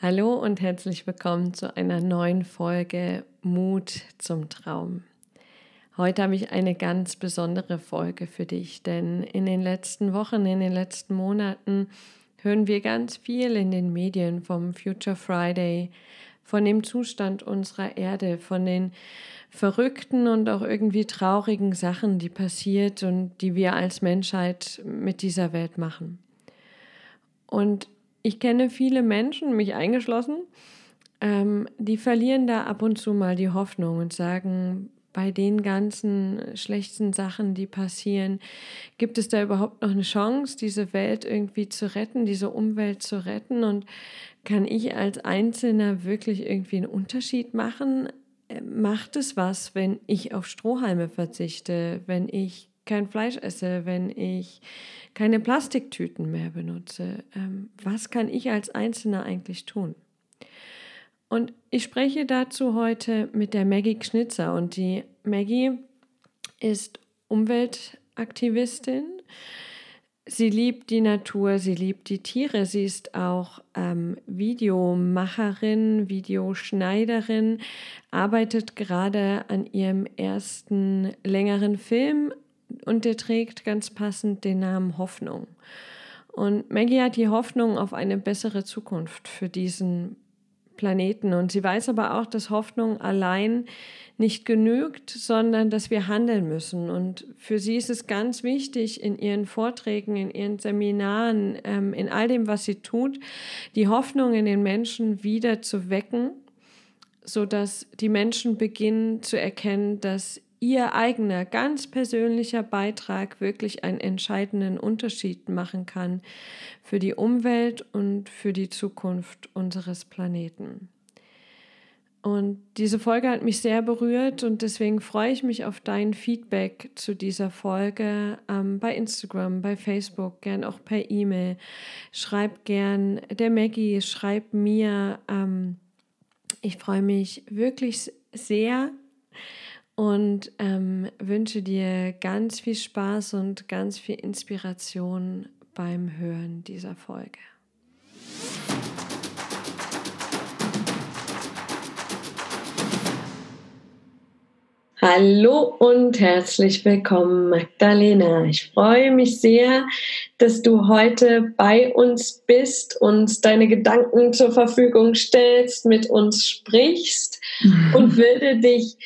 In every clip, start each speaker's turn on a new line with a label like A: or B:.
A: Hallo und herzlich willkommen zu einer neuen Folge Mut zum Traum. Heute habe ich eine ganz besondere Folge für dich, denn in den letzten Wochen, in den letzten Monaten hören wir ganz viel in den Medien vom Future Friday, von dem Zustand unserer Erde, von den verrückten und auch irgendwie traurigen Sachen, die passiert und die wir als Menschheit mit dieser Welt machen. Und ich kenne viele Menschen, mich eingeschlossen, ähm, die verlieren da ab und zu mal die Hoffnung und sagen, bei den ganzen schlechten Sachen, die passieren, gibt es da überhaupt noch eine Chance, diese Welt irgendwie zu retten, diese Umwelt zu retten? Und kann ich als Einzelner wirklich irgendwie einen Unterschied machen? Äh, macht es was, wenn ich auf Strohhalme verzichte, wenn ich kein Fleisch esse, wenn ich keine Plastiktüten mehr benutze. Ähm, was kann ich als Einzelner eigentlich tun? Und ich spreche dazu heute mit der Maggie Schnitzer. Und die Maggie ist Umweltaktivistin. Sie liebt die Natur, sie liebt die Tiere, sie ist auch ähm, Videomacherin, Videoschneiderin, arbeitet gerade an ihrem ersten längeren Film und der trägt ganz passend den Namen Hoffnung. Und Maggie hat die Hoffnung auf eine bessere Zukunft für diesen Planeten. Und sie weiß aber auch, dass Hoffnung allein nicht genügt, sondern dass wir handeln müssen. Und für sie ist es ganz wichtig, in ihren Vorträgen, in ihren Seminaren, ähm, in all dem, was sie tut, die Hoffnung in den Menschen wieder zu wecken, sodass die Menschen beginnen zu erkennen, dass ihr eigener, ganz persönlicher Beitrag wirklich einen entscheidenden Unterschied machen kann für die Umwelt und für die Zukunft unseres Planeten. Und diese Folge hat mich sehr berührt und deswegen freue ich mich auf dein Feedback zu dieser Folge ähm, bei Instagram, bei Facebook, gern auch per E-Mail. Schreib gern der Maggie, schreib mir. Ähm, ich freue mich wirklich sehr und ähm, wünsche dir ganz viel Spaß und ganz viel Inspiration beim Hören dieser Folge. Hallo und herzlich willkommen, Magdalena. Ich freue mich sehr, dass du heute bei uns bist, uns deine Gedanken zur Verfügung stellst, mit uns sprichst mhm. und würde dich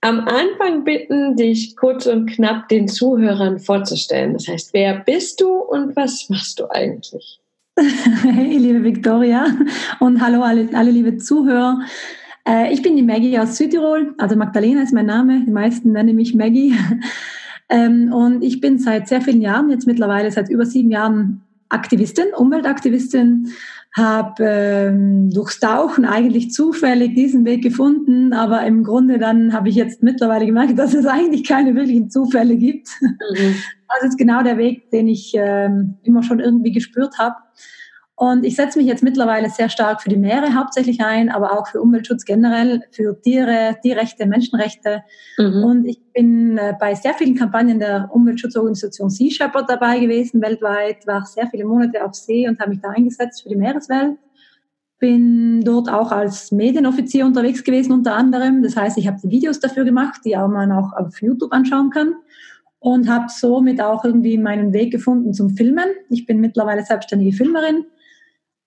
A: am Anfang bitten, dich kurz und knapp den Zuhörern vorzustellen. Das heißt, wer bist du und was machst du eigentlich?
B: Hey, liebe Victoria und hallo alle, alle liebe Zuhörer. Äh, ich bin die Maggie aus Südtirol, also Magdalena ist mein Name, die meisten nennen mich Maggie. Ähm, und ich bin seit sehr vielen Jahren, jetzt mittlerweile seit über sieben Jahren Aktivistin, Umweltaktivistin habe ähm, durchs Tauchen eigentlich zufällig diesen Weg gefunden, aber im Grunde dann habe ich jetzt mittlerweile gemerkt, dass es eigentlich keine wirklichen Zufälle gibt. Mhm. Das ist genau der Weg, den ich ähm, immer schon irgendwie gespürt habe. Und ich setze mich jetzt mittlerweile sehr stark für die Meere hauptsächlich ein, aber auch für Umweltschutz generell, für Tiere, Tierrechte, Menschenrechte. Mhm. Und ich bin äh, bei sehr vielen Kampagnen der Umweltschutzorganisation Sea Shepherd dabei gewesen, weltweit, war sehr viele Monate auf See und habe mich da eingesetzt für die Meereswelt. Bin dort auch als Medienoffizier unterwegs gewesen unter anderem. Das heißt, ich habe die Videos dafür gemacht, die auch man auch auf YouTube anschauen kann und habe somit auch irgendwie meinen Weg gefunden zum Filmen. Ich bin mittlerweile selbstständige Filmerin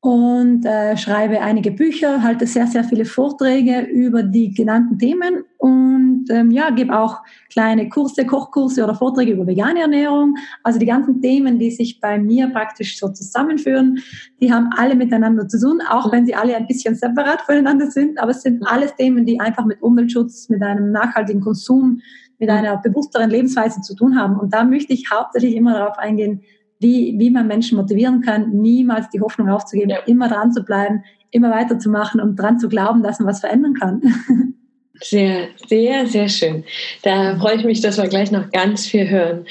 B: und äh, schreibe einige Bücher, halte sehr, sehr viele Vorträge über die genannten Themen und ähm, ja, gebe auch kleine Kurse, Kochkurse oder Vorträge über vegane Ernährung. Also die ganzen Themen, die sich bei mir praktisch so zusammenführen, die haben alle miteinander zu tun, auch wenn sie alle ein bisschen separat voneinander sind. Aber es sind alles Themen, die einfach mit Umweltschutz, mit einem nachhaltigen Konsum, mit einer bewussteren Lebensweise zu tun haben. Und da möchte ich hauptsächlich immer darauf eingehen, wie, wie man Menschen motivieren kann, niemals die Hoffnung aufzugeben, ja. immer dran zu bleiben, immer weiterzumachen und dran zu glauben, dass man was verändern kann.
A: Sehr, sehr, sehr schön. Da freue ich mich, dass wir gleich noch ganz viel hören.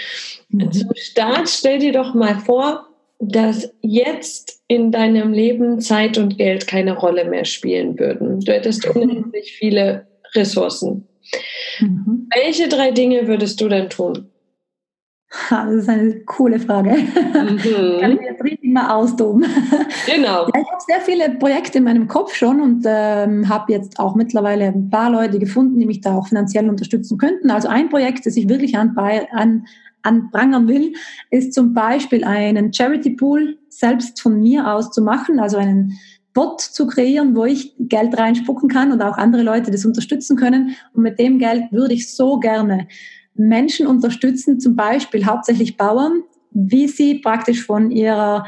A: Mhm. Zum Start stell dir doch mal vor, dass jetzt in deinem Leben Zeit und Geld keine Rolle mehr spielen würden. Du hättest unendlich viele Ressourcen. Mhm. Welche drei Dinge würdest du denn tun?
B: Das ist eine coole Frage. Mhm. Kann ich mir richtig mal austoben. Genau. Ja, ich habe sehr viele Projekte in meinem Kopf schon und ähm, habe jetzt auch mittlerweile ein paar Leute gefunden, die mich da auch finanziell unterstützen könnten. Also ein Projekt, das ich wirklich an, an, anprangern will, ist zum Beispiel einen Charity Pool selbst von mir aus zu machen, also einen Bot zu kreieren, wo ich Geld reinspucken kann und auch andere Leute das unterstützen können. Und mit dem Geld würde ich so gerne Menschen unterstützen, zum Beispiel hauptsächlich Bauern, wie sie praktisch von ihrer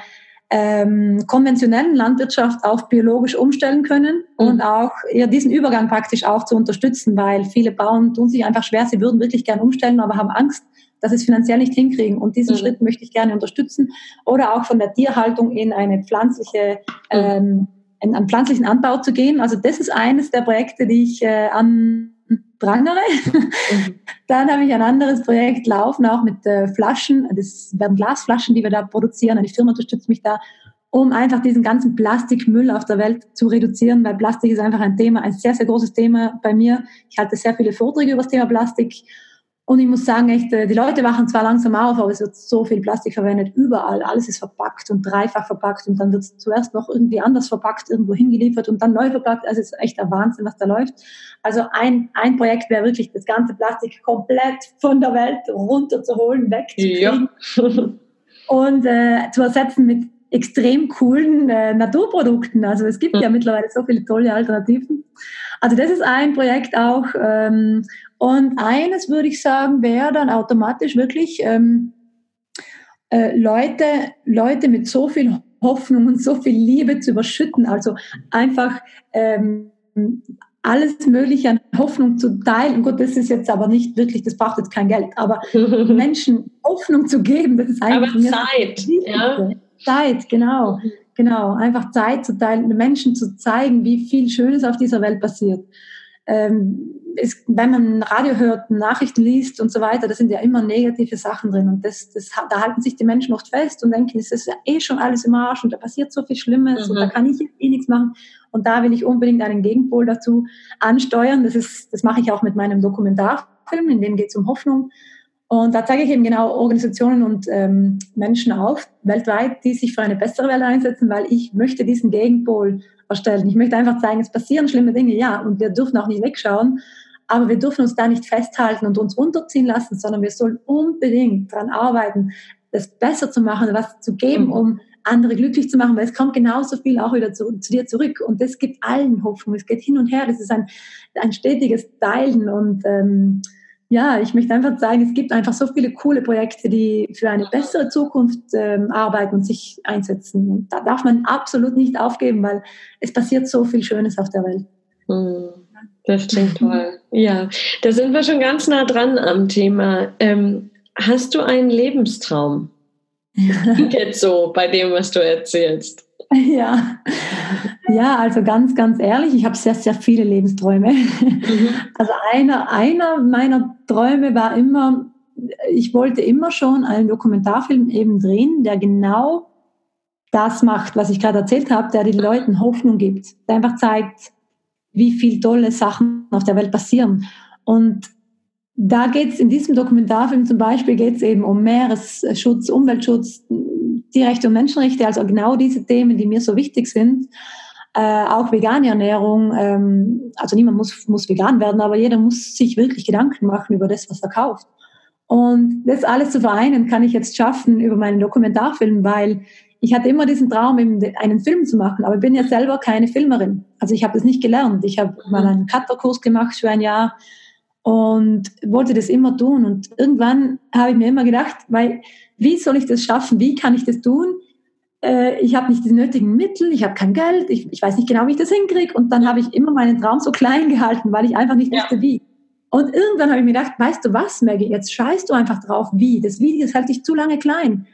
B: ähm, konventionellen Landwirtschaft auf biologisch umstellen können mhm. und auch ja, diesen Übergang praktisch auch zu unterstützen, weil viele Bauern tun sich einfach schwer, sie würden wirklich gern umstellen, aber haben Angst, dass sie es finanziell nicht hinkriegen. Und diesen mhm. Schritt möchte ich gerne unterstützen. Oder auch von der Tierhaltung in eine pflanzliche, mhm. ähm, in einen pflanzlichen Anbau zu gehen. Also das ist eines der Projekte, die ich äh, an prangere. Mhm. Dann habe ich ein anderes Projekt laufen, auch mit äh, Flaschen. Das werden Glasflaschen, die wir da produzieren. Eine Firma unterstützt mich da, um einfach diesen ganzen Plastikmüll auf der Welt zu reduzieren, weil Plastik ist einfach ein Thema, ein sehr, sehr großes Thema bei mir. Ich halte sehr viele Vorträge über das Thema Plastik und ich muss sagen, echt, äh, die Leute wachen zwar langsam auf, aber es wird so viel Plastik verwendet, überall. Alles ist verpackt und dreifach verpackt und dann wird es zuerst noch irgendwie anders verpackt, irgendwo hingeliefert und dann neu verpackt. Also es ist echt der Wahnsinn, was da läuft. Also ein, ein Projekt wäre wirklich, das ganze Plastik komplett von der Welt runterzuholen, wegzukriegen ja. und äh, zu ersetzen mit extrem coolen äh, Naturprodukten. Also es gibt ja mittlerweile so viele tolle Alternativen. Also das ist ein Projekt auch. Ähm, und eines würde ich sagen, wäre dann automatisch wirklich ähm, äh, Leute, Leute mit so viel Hoffnung und so viel Liebe zu überschütten. Also einfach ähm, alles Mögliche an Hoffnung zu teilen. Gut, das ist jetzt aber nicht wirklich, das braucht jetzt kein Geld, aber Menschen Hoffnung zu geben, das ist eigentlich.
A: Aber Zeit, ja.
B: Zeit, genau. Genau. Einfach Zeit zu teilen, Menschen zu zeigen, wie viel Schönes auf dieser Welt passiert. Ähm, ist, wenn man Radio hört, Nachrichten liest und so weiter, da sind ja immer negative Sachen drin. Und das, das, da halten sich die Menschen oft fest und denken, es ist ja eh schon alles im Arsch und da passiert so viel Schlimmes mhm. und da mhm. kann ich eh nichts machen. Und da will ich unbedingt einen Gegenpol dazu ansteuern. Das, ist, das mache ich auch mit meinem Dokumentarfilm, in dem geht es um Hoffnung. Und da zeige ich eben genau Organisationen und ähm, Menschen auf, weltweit, die sich für eine bessere Welt einsetzen, weil ich möchte diesen Gegenpol erstellen. Ich möchte einfach zeigen, es passieren schlimme Dinge, ja, und wir dürfen auch nicht wegschauen, aber wir dürfen uns da nicht festhalten und uns runterziehen lassen, sondern wir sollen unbedingt daran arbeiten, das besser zu machen, was zu geben, mhm. um andere glücklich zu machen, weil es kommt genauso viel auch wieder zu, zu, dir zurück und das gibt allen Hoffnung. Es geht hin und her, das ist ein, ein stetiges Teilen und ähm, ja, ich möchte einfach sagen, es gibt einfach so viele coole Projekte, die für eine bessere Zukunft ähm, arbeiten und sich einsetzen. Und da darf man absolut nicht aufgeben, weil es passiert so viel Schönes auf der Welt.
A: Hm, das klingt toll. Ja, da sind wir schon ganz nah dran am Thema. Ähm, hast du einen Lebenstraum? Jetzt so bei dem, was du erzählst.
B: Ja, ja, also ganz, ganz ehrlich, ich habe sehr, sehr viele Lebensträume. Mhm. Also einer, einer meiner Träume war immer, ich wollte immer schon einen Dokumentarfilm eben drehen, der genau das macht, was ich gerade erzählt habe, der den Leuten Hoffnung gibt, der einfach zeigt, wie viele tolle Sachen auf der Welt passieren. Und da geht es in diesem Dokumentarfilm zum Beispiel geht es eben um Meeresschutz, Umweltschutz, die Rechte und Menschenrechte, also genau diese Themen, die mir so wichtig sind. Äh, auch vegane Ernährung, ähm, also niemand muss, muss vegan werden, aber jeder muss sich wirklich Gedanken machen über das, was er kauft. Und das alles zu vereinen, kann ich jetzt schaffen über meinen Dokumentarfilm, weil ich hatte immer diesen Traum, einen Film zu machen, aber ich bin ja selber keine Filmerin. Also ich habe das nicht gelernt. Ich habe mal einen Cutterkurs gemacht für ein Jahr und wollte das immer tun. Und irgendwann habe ich mir immer gedacht, weil wie soll ich das schaffen? Wie kann ich das tun? Äh, ich habe nicht die nötigen Mittel, ich habe kein Geld, ich, ich, weiß nicht genau, wie ich das hinkriege. Und dann habe ich immer meinen Traum so klein gehalten, weil ich einfach nicht ja. wusste, wie. Und irgendwann habe ich mir gedacht, weißt du was, Maggie, jetzt scheißt du einfach drauf, wie. Das Video ist halt dich zu lange klein.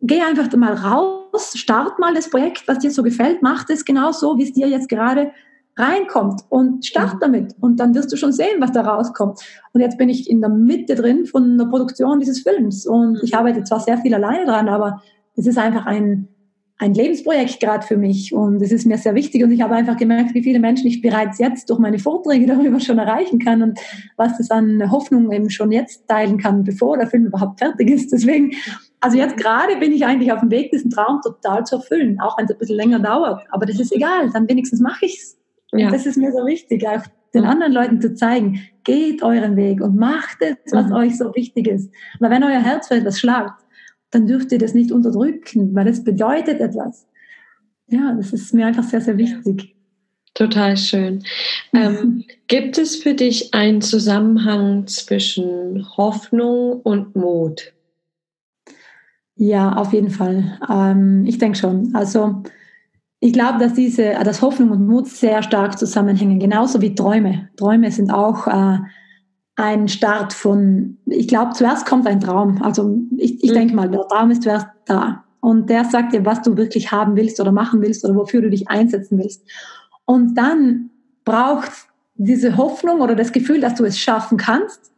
B: Geh einfach mal raus, start mal das Projekt, was dir so gefällt, mach das genau so, wie es dir jetzt gerade reinkommt und start mhm. damit und dann wirst du schon sehen, was da rauskommt. Und jetzt bin ich in der Mitte drin von der Produktion dieses Films und ich mhm. arbeite zwar sehr viel alleine dran, aber es ist einfach ein, ein Lebensprojekt gerade für mich und es ist mir sehr wichtig und ich habe einfach gemerkt, wie viele Menschen ich bereits jetzt durch meine Vorträge darüber schon erreichen kann und was das an Hoffnung eben schon jetzt teilen kann, bevor der Film überhaupt fertig ist. Deswegen, also jetzt gerade bin ich eigentlich auf dem Weg, diesen Traum total zu erfüllen, auch wenn es ein bisschen länger dauert. Aber das ist egal, dann wenigstens mache ich es. Ja. Das ist mir so wichtig, auch den anderen Leuten zu zeigen, geht euren Weg und macht es, was mhm. euch so wichtig ist. Weil wenn euer Herz für etwas schlagt, dann dürft ihr das nicht unterdrücken, weil es bedeutet etwas. Ja, das ist mir einfach sehr, sehr wichtig.
A: Total schön. Ähm, gibt es für dich einen Zusammenhang zwischen Hoffnung und Mut?
B: Ja, auf jeden Fall. Ähm, ich denke schon. Also ich glaube, dass diese, dass Hoffnung und Mut sehr stark zusammenhängen, genauso wie Träume. Träume sind auch äh, ein Start von, ich glaube, zuerst kommt ein Traum. Also ich, ich mhm. denke mal, der Traum ist zuerst da. Und der sagt dir, was du wirklich haben willst oder machen willst oder wofür du dich einsetzen willst. Und dann braucht diese Hoffnung oder das Gefühl, dass du es schaffen kannst.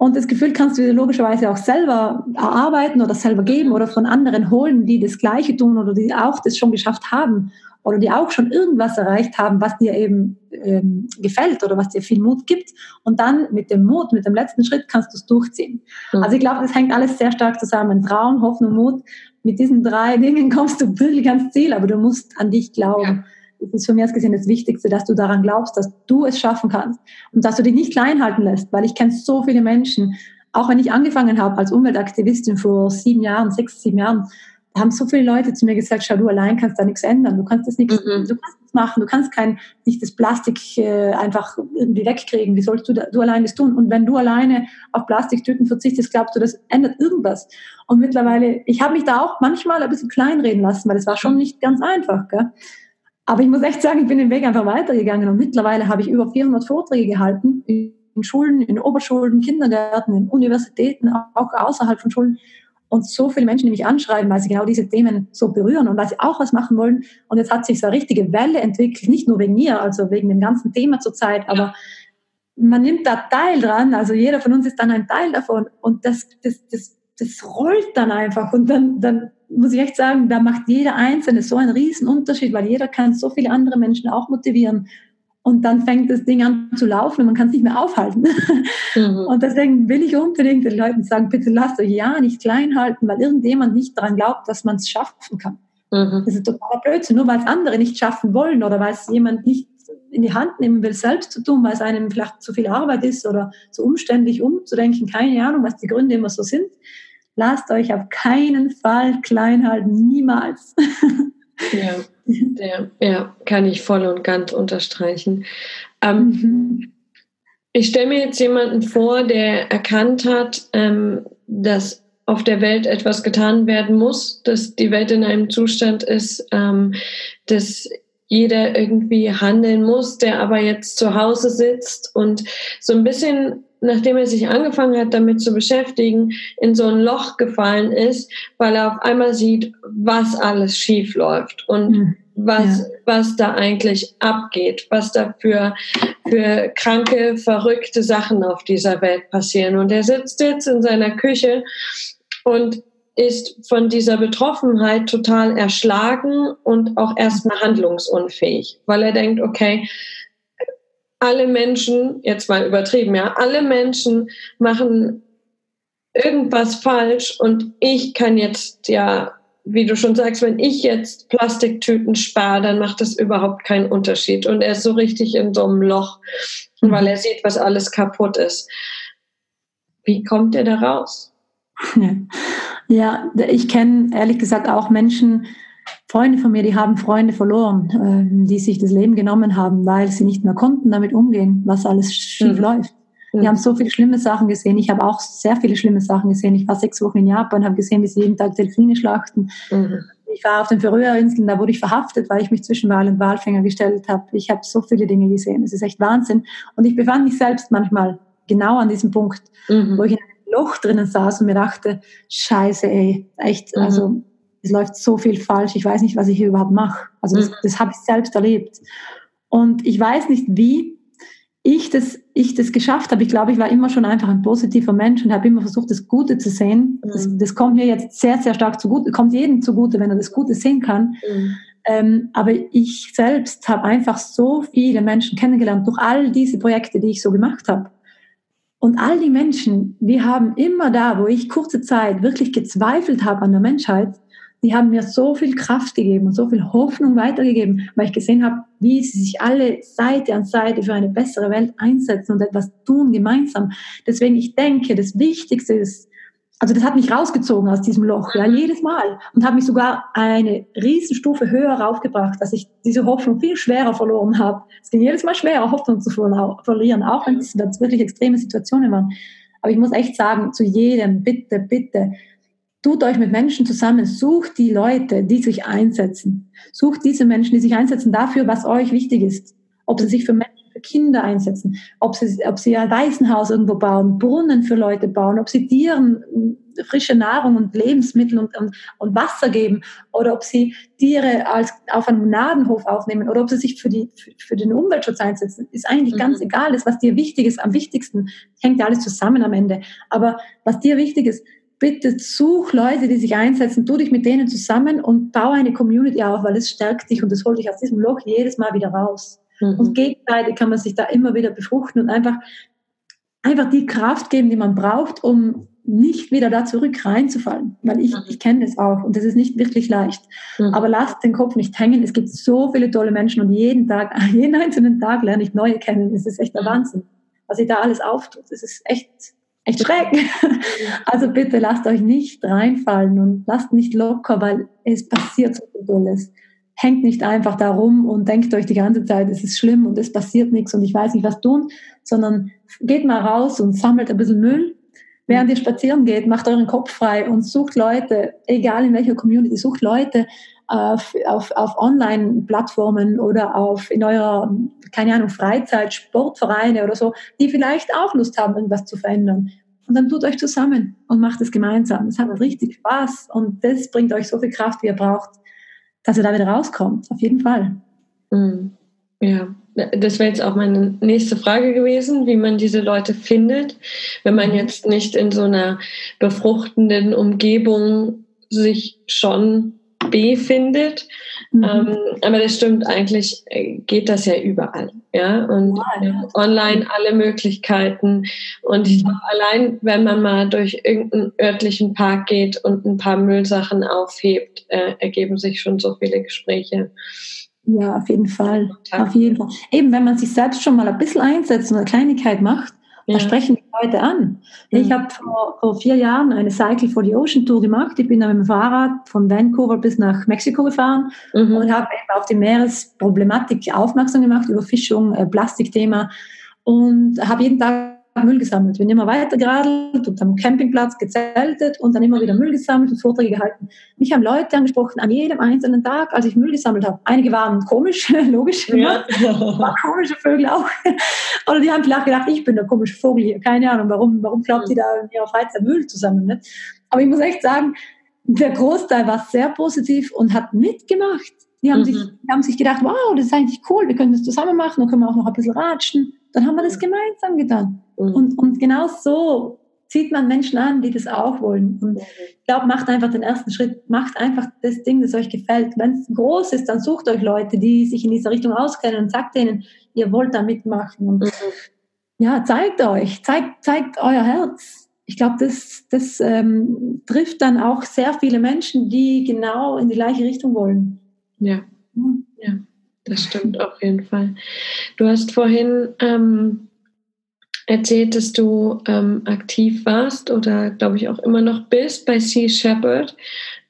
B: Und das Gefühl kannst du dir logischerweise auch selber erarbeiten oder selber geben oder von anderen holen, die das Gleiche tun oder die auch das schon geschafft haben oder die auch schon irgendwas erreicht haben, was dir eben ähm, gefällt oder was dir viel Mut gibt. Und dann mit dem Mut, mit dem letzten Schritt kannst du es durchziehen. Mhm. Also ich glaube, das hängt alles sehr stark zusammen. Traum, Hoffnung, Mut. Mit diesen drei Dingen kommst du wirklich ans Ziel, aber du musst an dich glauben. Ja. Das ist für mich gesehen das Wichtigste, dass du daran glaubst, dass du es schaffen kannst und dass du dich nicht klein halten lässt, weil ich kenne so viele Menschen, auch wenn ich angefangen habe als Umweltaktivistin vor sieben Jahren, sechs, sieben Jahren, da haben so viele Leute zu mir gesagt, schau, du allein kannst da nichts ändern. Du kannst das nichts, mhm. du kannst nichts machen. Du kannst kein, nicht das Plastik äh, einfach irgendwie wegkriegen. Wie sollst du, da, du allein das tun? Und wenn du alleine auf Plastiktüten verzichtest, glaubst du, das ändert irgendwas. Und mittlerweile, ich habe mich da auch manchmal ein bisschen kleinreden lassen, weil es war schon nicht ganz einfach. Gell? Aber ich muss echt sagen, ich bin den Weg einfach weitergegangen und mittlerweile habe ich über 400 Vorträge gehalten in Schulen, in Oberschulen, Kindergärten, in Universitäten, auch außerhalb von Schulen. Und so viele Menschen, die mich anschreiben, weil sie genau diese Themen so berühren und weil sie auch was machen wollen. Und jetzt hat sich so eine richtige Welle entwickelt, nicht nur wegen mir, also wegen dem ganzen Thema zurzeit, aber man nimmt da Teil dran, also jeder von uns ist dann ein Teil davon. Und das, das, das, das rollt dann einfach. Und dann, dann muss ich echt sagen, da macht jeder Einzelne so einen riesen Unterschied, weil jeder kann so viele andere Menschen auch motivieren und dann fängt das Ding an zu laufen und man kann es nicht mehr aufhalten. Mhm. Und deswegen will ich unbedingt den Leuten sagen, bitte lasst euch ja nicht klein halten, weil irgendjemand nicht daran glaubt, dass man es schaffen kann. Mhm. Das ist total Blödsinn. Nur weil es andere nicht schaffen wollen oder weil es jemand nicht in die Hand nehmen will, selbst zu tun, weil es einem vielleicht zu viel Arbeit ist oder zu umständlich umzudenken, keine Ahnung, was die Gründe immer so sind. Lasst euch auf keinen Fall klein halten, niemals.
A: Ja, ja, ja, kann ich voll und ganz unterstreichen. Ähm, mhm. Ich stelle mir jetzt jemanden vor, der erkannt hat, ähm, dass auf der Welt etwas getan werden muss, dass die Welt in einem Zustand ist, ähm, dass jeder irgendwie handeln muss, der aber jetzt zu Hause sitzt und so ein bisschen nachdem er sich angefangen hat, damit zu beschäftigen, in so ein Loch gefallen ist, weil er auf einmal sieht, was alles schief läuft und mhm. was, ja. was da eigentlich abgeht, was da für, für kranke, verrückte Sachen auf dieser Welt passieren. Und er sitzt jetzt in seiner Küche und ist von dieser Betroffenheit total erschlagen und auch erstmal handlungsunfähig, weil er denkt, okay, alle Menschen, jetzt mal übertrieben, ja, alle Menschen machen irgendwas falsch und ich kann jetzt ja, wie du schon sagst, wenn ich jetzt Plastiktüten spare, dann macht das überhaupt keinen Unterschied. Und er ist so richtig in so einem Loch, mhm. weil er sieht, was alles kaputt ist. Wie kommt er da raus?
B: Ja, ich kenne ehrlich gesagt auch Menschen, Freunde von mir, die haben Freunde verloren, äh, die sich das Leben genommen haben, weil sie nicht mehr konnten damit umgehen, was alles schief mhm. läuft. Die mhm. haben so viele schlimme Sachen gesehen. Ich habe auch sehr viele schlimme Sachen gesehen. Ich war sechs Wochen in Japan, habe gesehen, wie sie jeden Tag Delfine schlachten. Mhm. Ich war auf den Färöerinseln, da wurde ich verhaftet, weil ich mich zwischen Wal und Walfänger gestellt habe. Ich habe so viele Dinge gesehen. Es ist echt Wahnsinn. Und ich befand mich selbst manchmal genau an diesem Punkt, mhm. wo ich in einem Loch drinnen saß und mir dachte, scheiße, ey, echt, mhm. also es läuft so viel falsch, ich weiß nicht, was ich hier überhaupt mache. Also das, mhm. das habe ich selbst erlebt. Und ich weiß nicht wie, ich das, ich das geschafft habe. Ich glaube, ich war immer schon einfach ein positiver Mensch und habe immer versucht, das Gute zu sehen. Mhm. Das, das, kommt mir jetzt sehr, sehr stark zugute, kommt jedem zugute, wenn er das Gute sehen kann. Mhm. Ähm, aber ich selbst habe einfach so viele Menschen kennengelernt durch all diese Projekte, die ich so gemacht habe. Und all die Menschen, die haben immer da, wo ich kurze Zeit wirklich gezweifelt habe an der Menschheit, die haben mir so viel Kraft gegeben und so viel Hoffnung weitergegeben, weil ich gesehen habe, wie sie sich alle Seite an Seite für eine bessere Welt einsetzen und etwas tun gemeinsam. Deswegen, ich denke, das Wichtigste ist, also das hat mich rausgezogen aus diesem Loch, ja, jedes Mal und hat mich sogar eine Riesenstufe höher raufgebracht, dass ich diese Hoffnung viel schwerer verloren habe. Es ging jedes Mal schwerer, Hoffnung zu verlieren, auch wenn es wirklich extreme Situationen waren. Aber ich muss echt sagen, zu jedem, bitte, bitte, Tut euch mit Menschen zusammen, sucht die Leute, die sich einsetzen. Sucht diese Menschen, die sich einsetzen dafür, was euch wichtig ist. Ob sie sich für Menschen, für Kinder einsetzen, ob sie, ob sie ein Waisenhaus irgendwo bauen, Brunnen für Leute bauen, ob sie Tieren frische Nahrung und Lebensmittel und, und, und Wasser geben oder ob sie Tiere als, auf einem Nadenhof aufnehmen oder ob sie sich für, die, für, für den Umweltschutz einsetzen, ist eigentlich mhm. ganz egal. Das, was dir wichtig ist, am wichtigsten, hängt ja alles zusammen am Ende. Aber was dir wichtig ist, bitte such Leute, die sich einsetzen, tu dich mit denen zusammen und baue eine Community auf, weil es stärkt dich und es holt dich aus diesem Loch jedes Mal wieder raus. Mhm. Und gegenseitig kann man sich da immer wieder befruchten und einfach, einfach die Kraft geben, die man braucht, um nicht wieder da zurück reinzufallen, weil ich, mhm. ich kenne das auch und das ist nicht wirklich leicht. Mhm. Aber lasst den Kopf nicht hängen. Es gibt so viele tolle Menschen und jeden Tag, jeden einzelnen Tag lerne ich neue kennen. Es ist echt der mhm. Wahnsinn, was sich da alles auftut. Es ist echt echt schräg. Also bitte lasst euch nicht reinfallen und lasst nicht locker, weil es passiert so viel. Hängt nicht einfach da rum und denkt euch die ganze Zeit, es ist schlimm und es passiert nichts und ich weiß nicht, was tun, sondern geht mal raus und sammelt ein bisschen Müll. Während ihr spazieren geht, macht euren Kopf frei und sucht Leute, egal in welcher Community, sucht Leute, auf, auf, auf Online-Plattformen oder auf in eurer, keine Ahnung, Freizeit, Sportvereine oder so, die vielleicht auch Lust haben, irgendwas zu verändern. Und dann tut euch zusammen und macht es gemeinsam. Es hat richtig Spaß und das bringt euch so viel Kraft, wie ihr braucht, dass ihr da wieder rauskommt. Auf jeden Fall.
A: Mhm. Ja, das wäre jetzt auch meine nächste Frage gewesen, wie man diese Leute findet, wenn man mhm. jetzt nicht in so einer befruchtenden Umgebung sich schon befindet. Mhm. Ähm, aber das stimmt, eigentlich äh, geht das ja überall. Ja, und ja, online alle Möglichkeiten. Und ich glaube, allein, wenn man mal durch irgendeinen örtlichen Park geht und ein paar Müllsachen aufhebt, äh, ergeben sich schon so viele Gespräche.
B: Ja, auf jeden Fall. Auf jeden Fall. Eben, wenn man sich selbst schon mal ein bisschen einsetzt und eine Kleinigkeit macht, ja. Da sprechen die Leute an. Mhm. Ich habe vor, vor, vier Jahren eine Cycle for the Ocean Tour gemacht. Ich bin dann mit dem Fahrrad von Vancouver bis nach Mexiko gefahren mhm. und habe auf die Meeresproblematik aufmerksam gemacht, Überfischung, äh, Plastikthema und habe jeden Tag Müll gesammelt. Bin immer weiter geradelt und am Campingplatz gezeltet und dann immer wieder Müll gesammelt und Vorträge gehalten. Mich haben Leute angesprochen an jedem einzelnen Tag, als ich Müll gesammelt habe. Einige waren komisch, logisch, ja. war komische Vögel auch. Oder die haben vielleicht gedacht, ich bin der komische Vogel hier. Keine Ahnung, warum, warum glaubt die da in ihrer Freizeit Müll zusammen? Ne? Aber ich muss echt sagen, der Großteil war sehr positiv und hat mitgemacht. Die haben, mhm. sich, die haben sich gedacht, wow, das ist eigentlich cool, wir können das zusammen machen, dann können wir auch noch ein bisschen ratschen. Dann haben wir das gemeinsam getan. Mhm. Und, und genau so zieht man Menschen an, die das auch wollen. Und ich glaube, macht einfach den ersten Schritt, macht einfach das Ding, das euch gefällt. Wenn es groß ist, dann sucht euch Leute, die sich in dieser Richtung auskennen und sagt denen, ihr wollt da mitmachen. Und mhm. ja, zeigt euch, zeigt, zeigt euer Herz. Ich glaube, das, das ähm, trifft dann auch sehr viele Menschen, die genau in die gleiche Richtung wollen.
A: Ja, ja, das stimmt auf jeden Fall. Du hast vorhin ähm, erzählt, dass du ähm, aktiv warst oder glaube ich auch immer noch bist bei Sea Shepherd.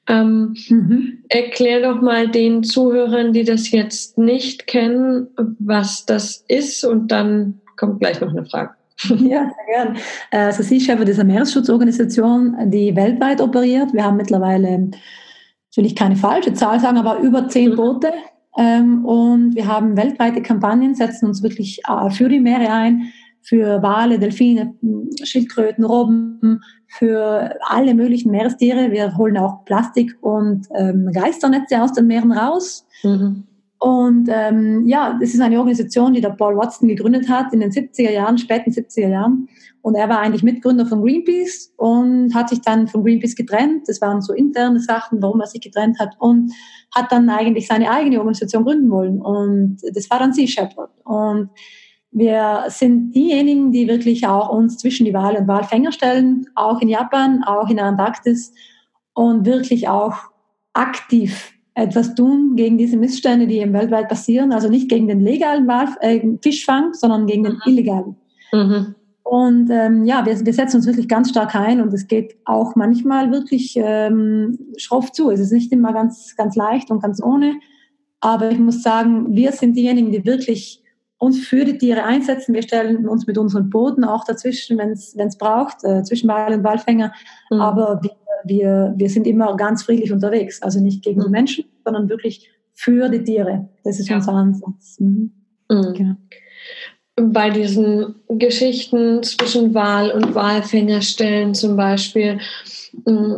A: Ähm, mhm. Erklär doch mal den Zuhörern, die das jetzt nicht kennen, was das ist und dann kommt gleich noch eine Frage.
B: Ja, sehr gern. Also Sea Shepherd ist eine Meeresschutzorganisation, die weltweit operiert. Wir haben mittlerweile, will ich keine falsche Zahl sagen, aber über zehn mhm. Boote. Ähm, und wir haben weltweite Kampagnen, setzen uns wirklich äh, für die Meere ein für Wale, Delfine, Schildkröten, Robben, für alle möglichen Meerestiere. Wir holen auch Plastik und ähm, Geisternetze aus den Meeren raus. Mhm. Und ähm, ja, das ist eine Organisation, die der Paul Watson gegründet hat in den 70er Jahren, späten 70er Jahren. Und er war eigentlich Mitgründer von Greenpeace und hat sich dann von Greenpeace getrennt. Das waren so interne Sachen, warum er sich getrennt hat. Und hat dann eigentlich seine eigene Organisation gründen wollen. Und das war dann Sea Shepherd. Und wir sind diejenigen, die wirklich auch uns zwischen die Wale und Walfänger stellen, auch in Japan, auch in der Antarktis und wirklich auch aktiv etwas tun gegen diese Missstände, die im weltweit passieren. Also nicht gegen den legalen Walf äh, Fischfang, sondern gegen den mhm. illegalen. Mhm. Und ähm, ja, wir, wir, setzen uns wirklich ganz stark ein und es geht auch manchmal wirklich ähm, schroff zu. Es ist nicht immer ganz, ganz leicht und ganz ohne. Aber ich muss sagen, wir sind diejenigen, die wirklich uns für die Tiere einsetzen. Wir stellen uns mit unseren Booten auch dazwischen, wenn es braucht, äh, zwischen Wal und Walfänger. Mhm. Aber wir, wir, wir sind immer ganz friedlich unterwegs. Also nicht gegen mhm. die Menschen, sondern wirklich für die Tiere. Das ist ja. unser Ansatz. Mhm.
A: mhm. Genau. Bei diesen Geschichten zwischen Wal und Walfängerstellen zum Beispiel, mm,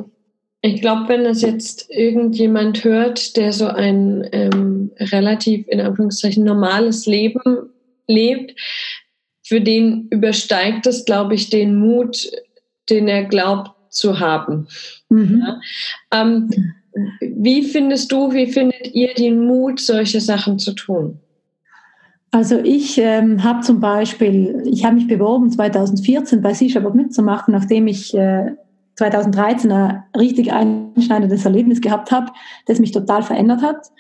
A: ich glaube, wenn das jetzt irgendjemand hört, der so ein ähm, relativ in Anführungszeichen normales Leben lebt, für den übersteigt es, glaube ich, den Mut, den er glaubt zu haben. Mhm. Ja? Ähm, wie findest du, wie findet ihr den Mut, solche Sachen zu tun?
B: Also ich ähm, habe zum Beispiel, ich habe mich beworben 2014 bei Shepherd mitzumachen, nachdem ich äh, 2013 ein richtig einschneidendes Erlebnis gehabt habe, das mich total verändert hat.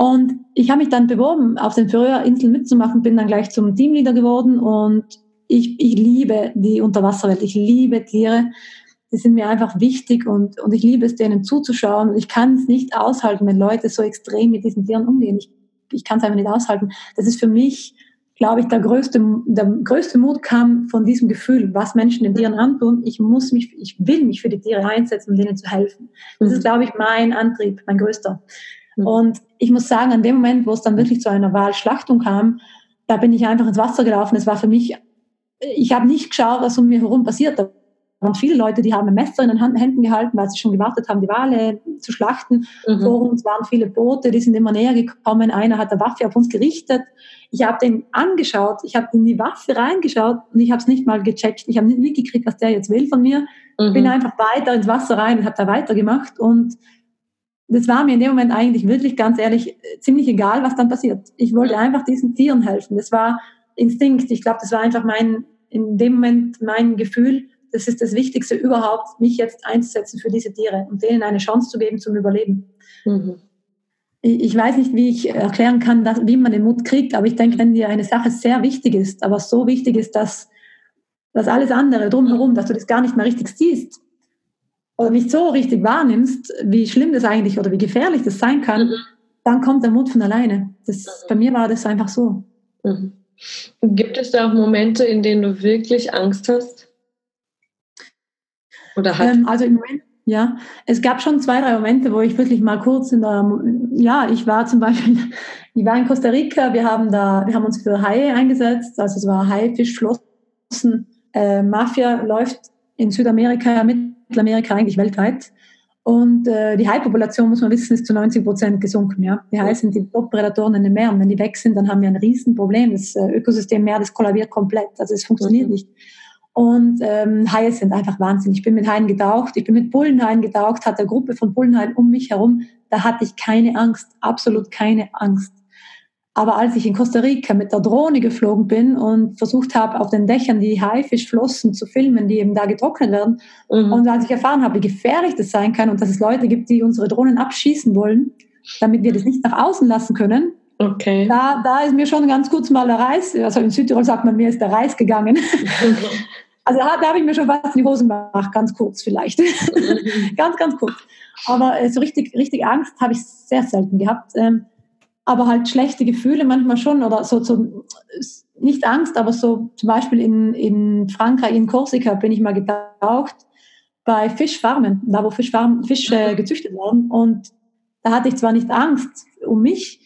B: Und ich habe mich dann beworben, auf den Färöerinseln mitzumachen, bin dann gleich zum Teamleader geworden und ich, ich liebe die Unterwasserwelt, ich liebe Tiere. Die sind mir einfach wichtig und, und ich liebe es, denen zuzuschauen. Und ich kann es nicht aushalten, wenn Leute so extrem mit diesen Tieren umgehen. Ich, ich kann es einfach nicht aushalten. Das ist für mich, glaube ich, der größte, der größte Mut kam von diesem Gefühl, was Menschen den Tieren antun. Ich muss mich, ich will mich für die Tiere einsetzen, um denen zu helfen. Das ist, mhm. glaube ich, mein Antrieb, mein größter. Mhm. Und ich muss sagen, an dem Moment, wo es dann wirklich zu einer Wahlschlachtung kam, da bin ich einfach ins Wasser gelaufen. Es war für mich, ich habe nicht geschaut, was um mir herum passiert. Da waren viele Leute, die haben ein Messer in den Händen gehalten, weil sie schon gewartet haben, die Wale zu schlachten. Mhm. Vor uns waren viele Boote, die sind immer näher gekommen. Einer hat eine Waffe auf uns gerichtet. Ich habe den angeschaut, ich habe in die Waffe reingeschaut und ich habe es nicht mal gecheckt. Ich habe nicht mitgekriegt, was der jetzt will von mir. Mhm. Bin einfach weiter ins Wasser rein und habe da weitergemacht und das war mir in dem Moment eigentlich wirklich ganz ehrlich ziemlich egal, was dann passiert. Ich wollte einfach diesen Tieren helfen. Das war Instinkt. Ich glaube, das war einfach mein, in dem Moment mein Gefühl. Das ist das Wichtigste überhaupt, mich jetzt einzusetzen für diese Tiere und denen eine Chance zu geben zum Überleben. Mhm. Ich weiß nicht, wie ich erklären kann, dass, wie man den Mut kriegt, aber ich denke, wenn dir eine Sache sehr wichtig ist, aber so wichtig ist, dass, dass alles andere drumherum, dass du das gar nicht mehr richtig siehst, oder nicht so richtig wahrnimmst, wie schlimm das eigentlich oder wie gefährlich das sein kann, mhm. dann kommt der Mut von alleine. Das, mhm. Bei mir war das einfach so.
A: Mhm. Gibt es da auch Momente, in denen du wirklich Angst hast?
B: Oder hast? Ähm, also im Moment, ja, es gab schon zwei, drei Momente, wo ich wirklich mal kurz in der, ja, ich war zum Beispiel, ich war in Costa Rica, wir haben da, wir haben uns für Haie eingesetzt, also es war Haifischflossen, äh, Mafia läuft in Südamerika mit Mittelamerika, eigentlich weltweit. Und äh, die Haipopulation, muss man wissen, ist zu 90 Prozent gesunken. Ja? Die Haie sind die Top-Prädatoren in den Meeren. Wenn die weg sind, dann haben wir ein Riesenproblem. Das äh, Ökosystem Meer, das kollabiert komplett. Also es funktioniert mhm. nicht. Und ähm, Haie sind einfach Wahnsinn. Ich bin mit Haien getaucht, ich bin mit Bullenhaien getaucht, hatte eine Gruppe von Bullenhaien um mich herum. Da hatte ich keine Angst, absolut keine Angst. Aber als ich in Costa Rica mit der Drohne geflogen bin und versucht habe, auf den Dächern die Haifischflossen zu filmen, die eben da getrocknet werden, mhm. und als ich erfahren habe, wie gefährlich das sein kann und dass es Leute gibt, die unsere Drohnen abschießen wollen, damit wir das nicht nach außen lassen können, okay. da, da ist mir schon ganz kurz mal der Reis, also in Südtirol sagt man, mir ist der Reis gegangen. Also da, da habe ich mir schon fast in die Hosen gemacht, ganz kurz vielleicht. Mhm. ganz, ganz kurz. Aber äh, so richtig, richtig Angst habe ich sehr selten gehabt. Ähm, aber halt schlechte Gefühle manchmal schon oder so, so nicht Angst, aber so zum Beispiel in, in Frankreich, in Korsika bin ich mal getaucht bei Fischfarmen, da wo Fischfarmen, Fische äh, gezüchtet werden und da hatte ich zwar nicht Angst um mich,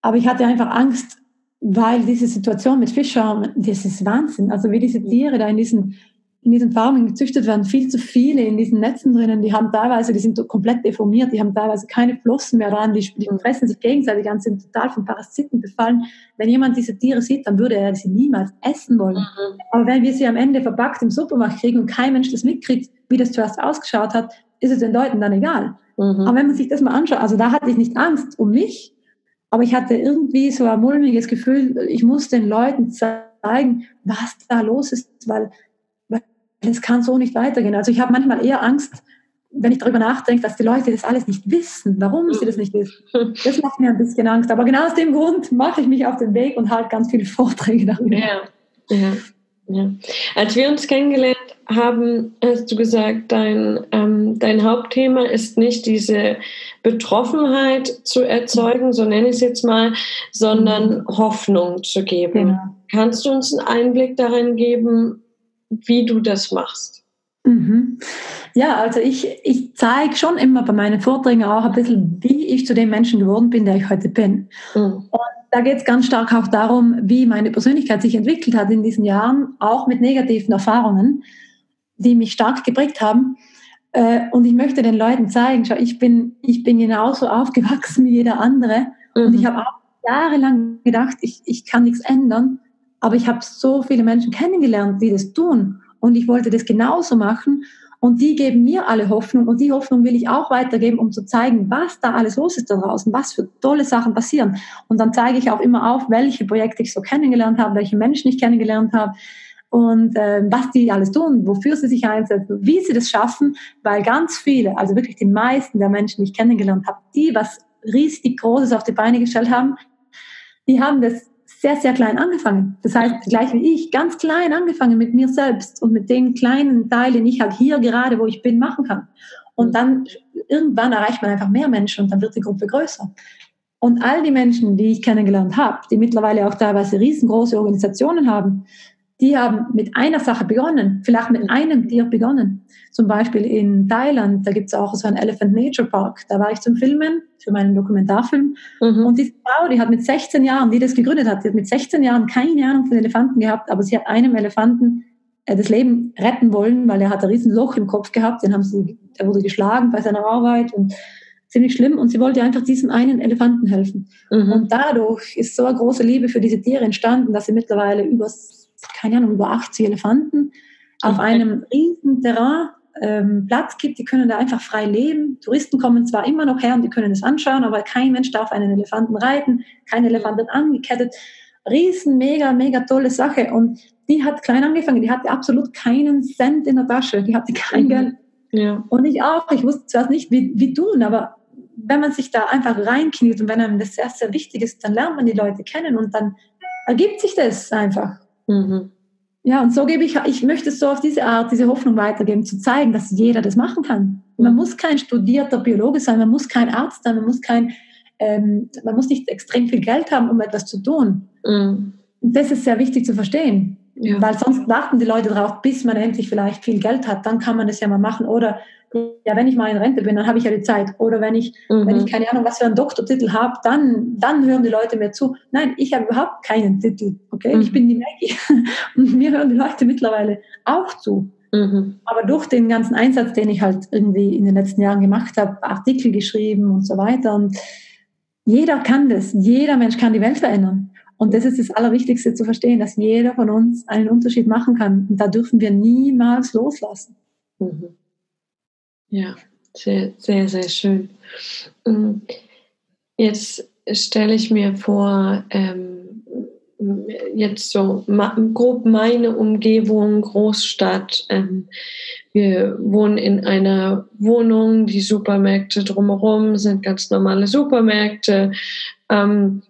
B: aber ich hatte einfach Angst, weil diese Situation mit Fischfarmen, das ist Wahnsinn. Also wie diese Tiere da in diesen in diesen Farmen gezüchtet werden, viel zu viele in diesen Netzen drinnen, die haben teilweise, die sind komplett deformiert, die haben teilweise keine Flossen mehr dran, die, die fressen sich gegenseitig an, sind total von Parasiten befallen. Wenn jemand diese Tiere sieht, dann würde er sie niemals essen wollen. Mhm. Aber wenn wir sie am Ende verpackt im Supermarkt kriegen und kein Mensch das mitkriegt, wie das zuerst ausgeschaut hat, ist es den Leuten dann egal. Mhm. Aber wenn man sich das mal anschaut, also da hatte ich nicht Angst um mich, aber ich hatte irgendwie so ein mulmiges Gefühl, ich muss den Leuten zeigen, was da los ist, weil es kann so nicht weitergehen. Also ich habe manchmal eher Angst, wenn ich darüber nachdenke, dass die Leute das alles nicht wissen, warum sie das nicht wissen. Das macht mir ein bisschen Angst. Aber genau aus dem Grund mache ich mich auf den Weg und halte ganz viele Vorträge darüber.
A: Ja, ja, ja. Als wir uns kennengelernt haben, hast du gesagt, dein, ähm, dein Hauptthema ist nicht diese Betroffenheit zu erzeugen, so nenne ich es jetzt mal, sondern. Hoffnung zu geben. Genau. Kannst du uns einen Einblick darin geben, wie du das machst.
B: Mhm. Ja, also ich, ich zeige schon immer bei meinen Vorträgen auch ein bisschen, wie ich zu dem Menschen geworden bin, der ich heute bin. Mhm. Und da geht es ganz stark auch darum, wie meine Persönlichkeit sich entwickelt hat in diesen Jahren, auch mit negativen Erfahrungen, die mich stark geprägt haben. Äh, und ich möchte den Leuten zeigen, schau, ich bin, ich bin genauso aufgewachsen wie jeder andere. Mhm. Und ich habe auch jahrelang gedacht, ich, ich kann nichts ändern. Aber ich habe so viele Menschen kennengelernt, die das tun. Und ich wollte das genauso machen. Und die geben mir alle Hoffnung. Und die Hoffnung will ich auch weitergeben, um zu zeigen, was da alles los ist da draußen, was für tolle Sachen passieren. Und dann zeige ich auch immer auf, welche Projekte ich so kennengelernt habe, welche Menschen ich kennengelernt habe und äh, was die alles tun, wofür sie sich einsetzen, wie sie das schaffen, weil ganz viele, also wirklich die meisten der Menschen, die ich kennengelernt habe, die was riesig Großes auf die Beine gestellt haben, die haben das sehr, sehr klein angefangen. Das heißt, gleich wie ich, ganz klein angefangen mit mir selbst und mit den kleinen Teilen, den ich halt hier gerade, wo ich bin, machen kann. Und dann irgendwann erreicht man einfach mehr Menschen und dann wird die Gruppe größer. Und all die Menschen, die ich kennengelernt habe, die mittlerweile auch teilweise riesengroße Organisationen haben, die haben mit einer Sache begonnen, vielleicht mit einem Tier begonnen. Zum Beispiel in Thailand, da gibt es auch so einen Elephant Nature Park. Da war ich zum Filmen für meinen Dokumentarfilm. Mhm. Und diese Frau, die hat mit 16 Jahren, die das gegründet hat, die hat mit 16 Jahren keine Ahnung von Elefanten gehabt, aber sie hat einem Elefanten äh, das Leben retten wollen, weil er hat ein riesen Loch im Kopf gehabt. Den haben sie, er wurde geschlagen bei seiner Arbeit und ziemlich schlimm. Und sie wollte einfach diesem einen Elefanten helfen. Mhm. Und dadurch ist so eine große Liebe für diese Tiere entstanden, dass sie mittlerweile über keine Ahnung, über 80 Elefanten auf einem riesen Terrain ähm, Platz gibt, die können da einfach frei leben. Touristen kommen zwar immer noch her und die können das anschauen, aber kein Mensch darf einen Elefanten reiten, kein Elefant wird angekettet. Riesen, mega, mega tolle Sache. Und die hat klein angefangen, die hatte absolut keinen Cent in der Tasche, die hatte kein mhm. Geld. Ja. Und ich auch, ich wusste zwar nicht, wie, wie tun, aber wenn man sich da einfach reinkniet und wenn einem das sehr, sehr wichtig ist, dann lernt man die Leute kennen und dann ergibt sich das einfach. Mhm. Ja, und so gebe ich, ich möchte so auf diese Art, diese Hoffnung weitergeben, zu zeigen, dass jeder das machen kann. Man mhm. muss kein studierter Biologe sein, man muss kein Arzt sein, man muss kein, ähm, man muss nicht extrem viel Geld haben, um etwas zu tun. Mhm. Und das ist sehr wichtig zu verstehen. Ja. Weil sonst warten die Leute darauf, bis man endlich vielleicht viel Geld hat, dann kann man das ja mal machen. Oder ja, wenn ich mal in Rente bin, dann habe ich ja die Zeit. Oder wenn ich, mhm. wenn ich keine Ahnung, was für einen Doktortitel habe, dann, dann hören die Leute mir zu. Nein, ich habe überhaupt keinen Titel. Okay, mhm. ich bin die Maggie. Und mir hören die Leute mittlerweile auch zu. Mhm. Aber durch den ganzen Einsatz, den ich halt irgendwie in den letzten Jahren gemacht habe, Artikel geschrieben und so weiter. Und jeder kann das. Jeder Mensch kann die Welt verändern. Und das ist das Allerwichtigste zu verstehen, dass jeder von uns einen Unterschied machen kann. Und da dürfen wir niemals loslassen. Mhm.
A: Ja, sehr, sehr, sehr schön. Mm, jetzt stelle ich mir vor, ähm, jetzt so grob meine Umgebung, Großstadt. Ähm, wir wohnen in einer Wohnung, die Supermärkte drumherum sind ganz normale Supermärkte. Ähm,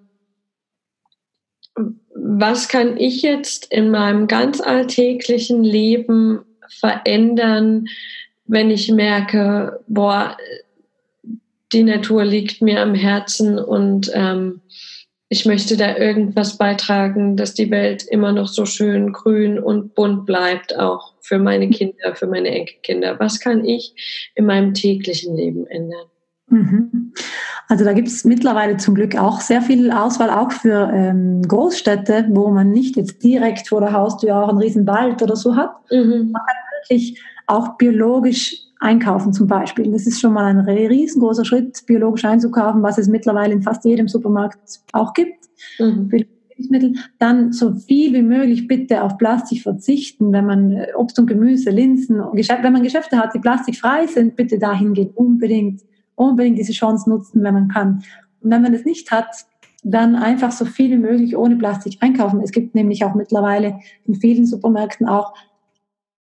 A: was kann ich jetzt in meinem ganz alltäglichen Leben verändern, wenn ich merke, boah, die Natur liegt mir am Herzen und ähm, ich möchte da irgendwas beitragen, dass die Welt immer noch so schön grün und bunt bleibt, auch für meine Kinder, für meine Enkelkinder. Was kann ich in meinem täglichen Leben ändern?
B: Mhm. Also da gibt es mittlerweile zum Glück auch sehr viel Auswahl, auch für ähm, Großstädte, wo man nicht jetzt direkt vor der Haustür auch einen riesen Wald oder so hat. Mhm. Man kann wirklich auch biologisch einkaufen zum Beispiel. Das ist schon mal ein riesengroßer Schritt, biologisch einzukaufen, was es mittlerweile in fast jedem Supermarkt auch gibt. Mhm. Lebensmittel, dann so viel wie möglich bitte auf Plastik verzichten, wenn man äh, Obst und Gemüse, Linsen, wenn man Geschäfte hat, die plastikfrei sind, bitte dahin gehen, unbedingt, unbedingt diese Chance nutzen, wenn man kann. Und wenn man das nicht hat, dann einfach so viel wie möglich ohne Plastik einkaufen. Es gibt nämlich auch mittlerweile in vielen Supermärkten auch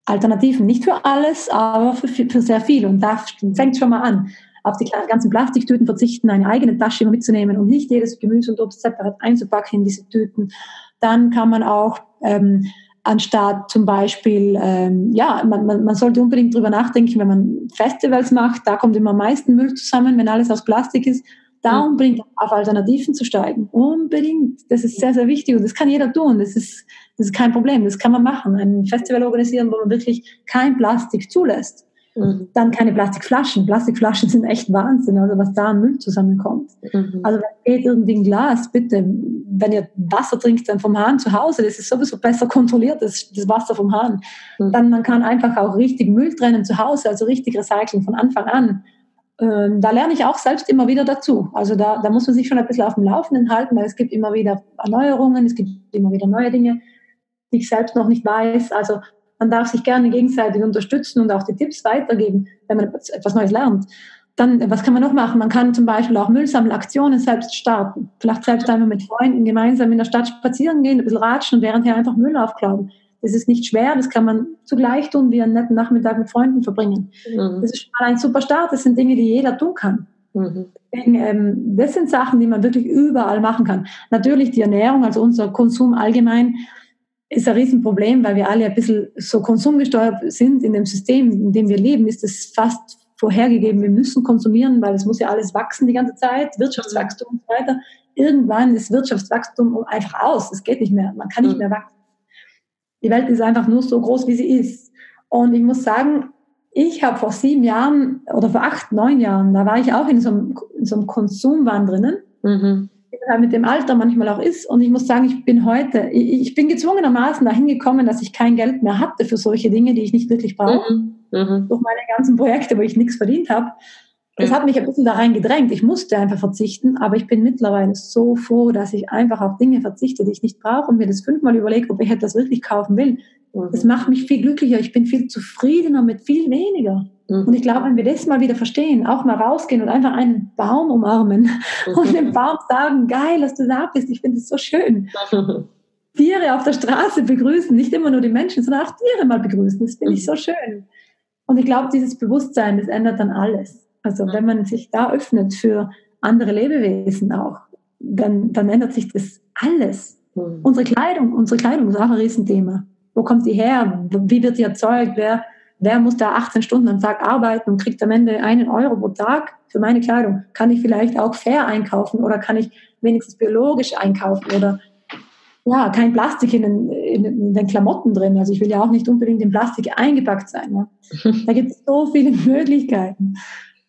B: Alternativen. Nicht für alles, aber für, für sehr viel. Und da fängt schon mal an auf die ganzen Plastiktüten verzichten, eine eigene Tasche immer mitzunehmen und nicht jedes Gemüse und Obst separat einzupacken in diese Tüten. Dann kann man auch ähm, anstatt zum Beispiel, ähm, ja, man, man, man sollte unbedingt drüber nachdenken, wenn man Festivals macht, da kommt immer am meisten Müll zusammen, wenn alles aus Plastik ist, da unbedingt auf Alternativen zu steigen. Unbedingt. Das ist sehr, sehr wichtig und das kann jeder tun. Das ist, das ist kein Problem. Das kann man machen. Ein Festival organisieren, wo man wirklich kein Plastik zulässt. Mhm. Dann keine Plastikflaschen. Plastikflaschen sind echt Wahnsinn, also was da an Müll zusammenkommt. Mhm. Also wenn geht irgendwie ein Glas, bitte, wenn ihr Wasser trinkt, dann vom Hahn zu Hause, das ist sowieso besser kontrolliert, das, das Wasser vom Hahn. Mhm. Dann man kann einfach auch richtig Müll trennen zu Hause, also richtig recyceln von Anfang an. Ähm, da lerne ich auch selbst immer wieder dazu. Also da, da muss man sich schon ein bisschen auf dem Laufenden halten, weil es gibt immer wieder Erneuerungen, es gibt immer wieder neue Dinge, ich selbst noch nicht weiß. Also man darf sich gerne gegenseitig unterstützen und auch die Tipps weitergeben, wenn man etwas Neues lernt. Dann, was kann man noch machen? Man kann zum Beispiel auch Müllsammelaktionen selbst starten. Vielleicht selbst einmal mit Freunden gemeinsam in der Stadt spazieren gehen, ein bisschen ratschen und währendher einfach Müll aufklauen. Das ist nicht schwer, das kann man zugleich tun, wie einen netten Nachmittag mit Freunden verbringen. Mhm. Das ist schon mal ein super Start, das sind Dinge, die jeder tun kann. Mhm. Deswegen, ähm, das sind Sachen, die man wirklich überall machen kann. Natürlich die Ernährung, also unser Konsum allgemein, ist ein Riesenproblem, weil wir alle ein bisschen so konsumgesteuert sind in dem System, in dem wir leben, ist es fast vorhergegeben, wir müssen konsumieren, weil es muss ja alles wachsen die ganze Zeit, Wirtschaftswachstum und so weiter. Irgendwann ist Wirtschaftswachstum einfach aus, es geht nicht mehr, man kann nicht mhm. mehr wachsen. Die Welt ist einfach nur so groß, wie sie ist. Und ich muss sagen, ich habe vor sieben Jahren oder vor acht, neun Jahren, da war ich auch in so einem, in so einem Konsumwahn drinnen. Mhm mit dem Alter manchmal auch ist. Und ich muss sagen, ich bin heute, ich bin gezwungenermaßen dahin gekommen, dass ich kein Geld mehr hatte für solche Dinge, die ich nicht wirklich brauche. Mhm. Mhm. Durch meine ganzen Projekte, wo ich nichts verdient habe. Das hat mich ein bisschen da rein gedrängt. Ich musste einfach verzichten, aber ich bin mittlerweile so froh, dass ich einfach auf Dinge verzichte, die ich nicht brauche und mir das fünfmal überlege, ob ich etwas wirklich kaufen will. Mhm. Das macht mich viel glücklicher. Ich bin viel zufriedener mit viel weniger. Mhm. Und ich glaube, wenn wir das mal wieder verstehen, auch mal rausgehen und einfach einen Baum umarmen mhm. und dem Baum sagen, geil, dass du da bist, ich finde es so schön. Tiere auf der Straße begrüßen, nicht immer nur die Menschen, sondern auch Tiere mal begrüßen, das finde ich so schön. Und ich glaube, dieses Bewusstsein, das ändert dann alles. Also wenn man sich da öffnet für andere Lebewesen auch, dann, dann ändert sich das alles. Mhm. Unsere Kleidung, unsere Kleidung ist auch ein Riesenthema. Wo kommt die her? Wie wird die erzeugt? Wer, wer muss da 18 Stunden am Tag arbeiten und kriegt am Ende einen Euro pro Tag für meine Kleidung? Kann ich vielleicht auch fair einkaufen oder kann ich wenigstens biologisch einkaufen oder ja, kein Plastik in den, in den Klamotten drin. Also ich will ja auch nicht unbedingt in Plastik eingepackt sein. Ja. Da gibt es so viele Möglichkeiten.